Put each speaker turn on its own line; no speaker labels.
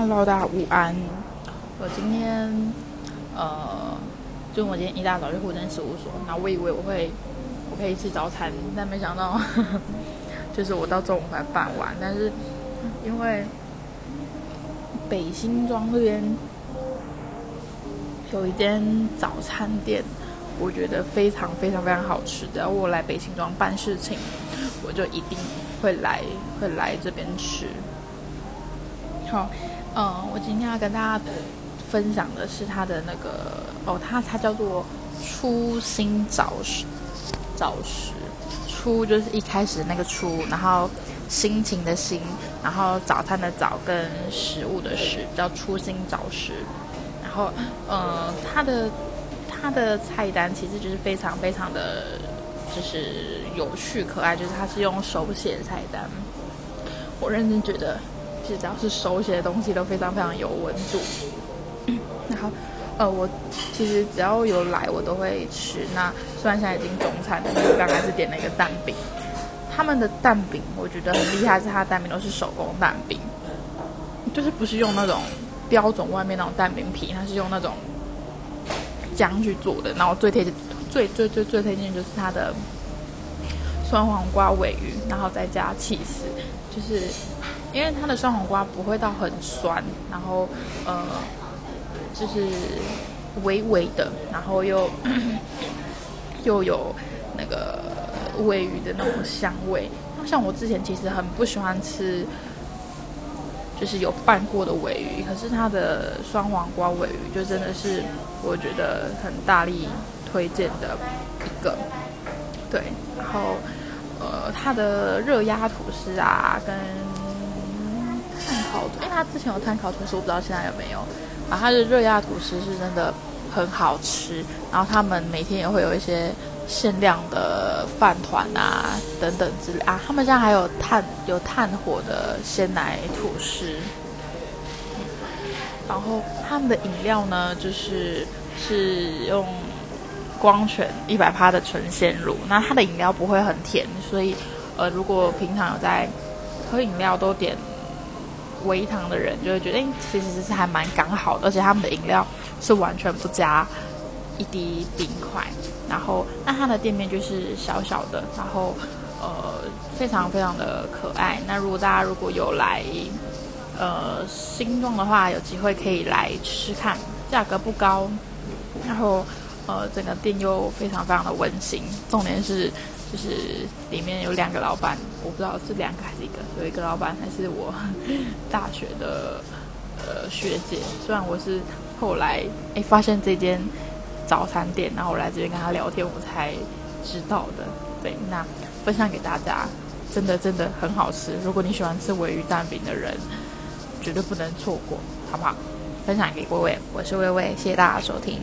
Hello，大家午安。我今天呃，就我今天一大早就户政事务所，然后我以为我会我可以吃早餐，但没想到 就是我到中午才办完。但是因为北新庄这边有一间早餐店，我觉得非常非常非常好吃。只要我来北新庄办事情，我就一定会来会来这边吃。好。嗯，我今天要跟大家分享的是它的那个哦，它它叫做初心早食，早食初就是一开始那个初，然后心情的心，然后早餐的早跟食物的食，叫初心早食。然后嗯，它的它的菜单其实就是非常非常的，就是有趣可爱，就是它是用手写菜单，我认真觉得。只要是手写的东西都非常非常有温度。然后，呃，我其实只要有来我都会吃。那虽然现在已经中餐了，但是刚开始点了一个蛋饼。他们的蛋饼我觉得很厉害，是它的蛋饼都是手工蛋饼，就是不是用那种标准外面那种蛋饼皮，它是用那种浆去做的。然后最推荐、最最最最推荐就是它的酸黄瓜尾鱼，然后再加起司，就是。因为它的酸黄瓜不会到很酸，然后呃，就是微微的，然后又 又有那个尾鱼的那种香味。像我之前其实很不喜欢吃，就是有拌过的尾鱼，可是它的酸黄瓜尾鱼就真的是我觉得很大力推荐的一个。对，然后他，的热压吐司啊，跟碳烤，因为他之前有碳烤吐司，我不知道现在有没有。啊，他的热压吐司是真的很好吃。然后他们每天也会有一些限量的饭团啊，等等之类啊。他们家还有炭有炭火的鲜奶吐司。然后他们的饮料呢，就是是用光泉一百趴的纯鲜乳。那它的饮料不会很甜，所以呃，如果平常有在喝饮料，都点。微糖的人就会觉得，哎，其实是还蛮刚好的，而且他们的饮料是完全不加一滴冰块。然后，那它的店面就是小小的，然后呃，非常非常的可爱。那如果大家如果有来呃新庄的话，有机会可以来吃吃看，价格不高，然后呃整个店又非常非常的温馨。重点是。就是里面有两个老板，我不知道是两个还是一个。有一个老板还是我 大学的呃学姐，虽然我是后来哎发现这间早餐店，然后我来这边跟他聊天，我才知道的。对，那分享给大家，真的真的很好吃。如果你喜欢吃尾鱼蛋饼的人，绝对不能错过，好不好？分享给各位，我是薇薇，谢谢大家收听。